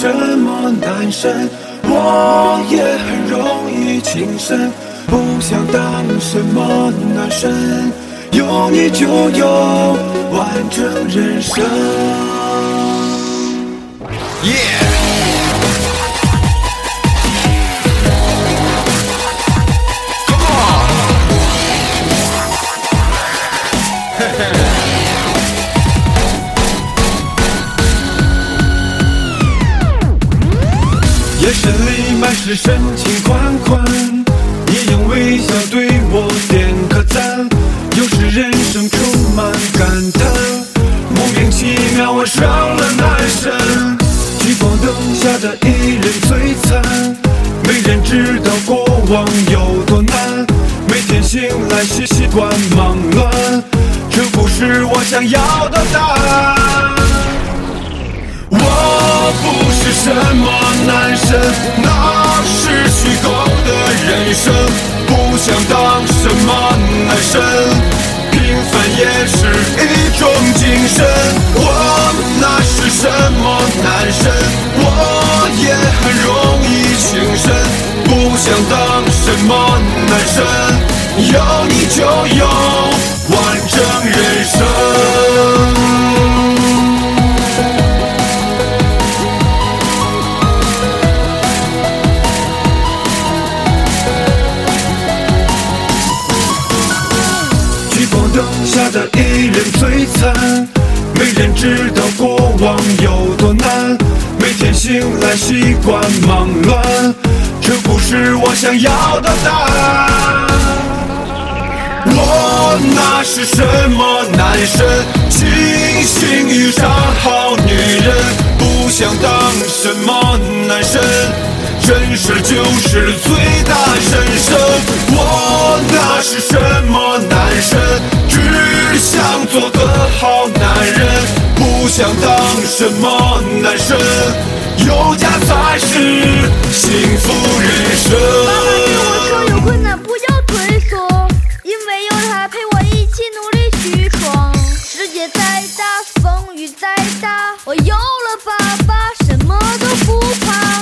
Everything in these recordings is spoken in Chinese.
什么男神，我也很容易情深。不想当什么男神，有你就有完整人生。耶 眼神里满是深情款款，你用微笑对我点个赞。有时人生充满感叹，莫名其妙我上了男神。聚光灯下的一人璀璨，没人知道过往有多难。每天醒来是习惯忙乱，这不是我想要的答案。我不是什么男神，那是虚构的人生。不想当什么男神，平凡也是一种精神。我那是什么男神，我也很容易情深。不想当什么男神，有你就有完整人生。的一人璀璨，没人知道过往有多难。每天醒来习惯忙乱，这不是我想要的答案。我那是什么男神？清醒遇上好女人，不想当什么男神。真实就是最大神圣。我那是什么男神？只做个好男人，不想当什么男神。有家才是幸福人生。妈妈对我说：“有困难不要退缩，因为有他陪我一起努力去闯。世界再大，风雨再大，我有了爸爸，什么都不怕。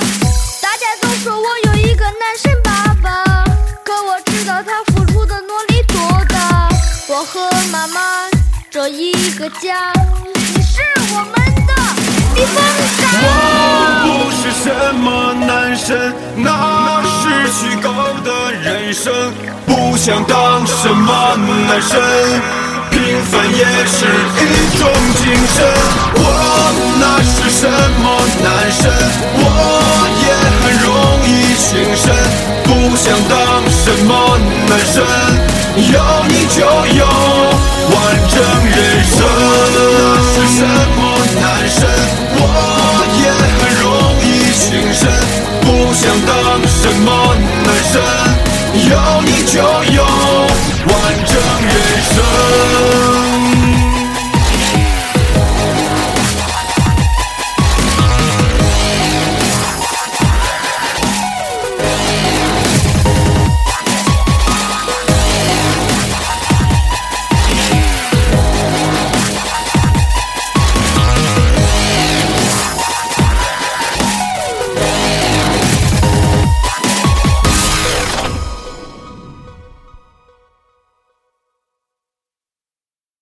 大家都说我有一个男神爸爸，可我知道他付出的努力多大。我和妈妈这一个家，你是我们的避风港。”我不是什么男神，那是虚构的人生。不想当什么男神，平凡也是一种精神。我那是什么男神？我也很容易轻生。不想当什么男神，有不想当什么男神有你就有